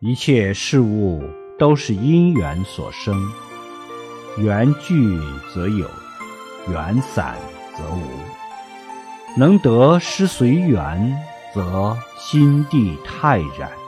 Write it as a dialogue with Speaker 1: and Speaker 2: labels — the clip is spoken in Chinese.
Speaker 1: 一切事物都是因缘所生缘聚则有缘散则无。能得失随缘则心地泰然。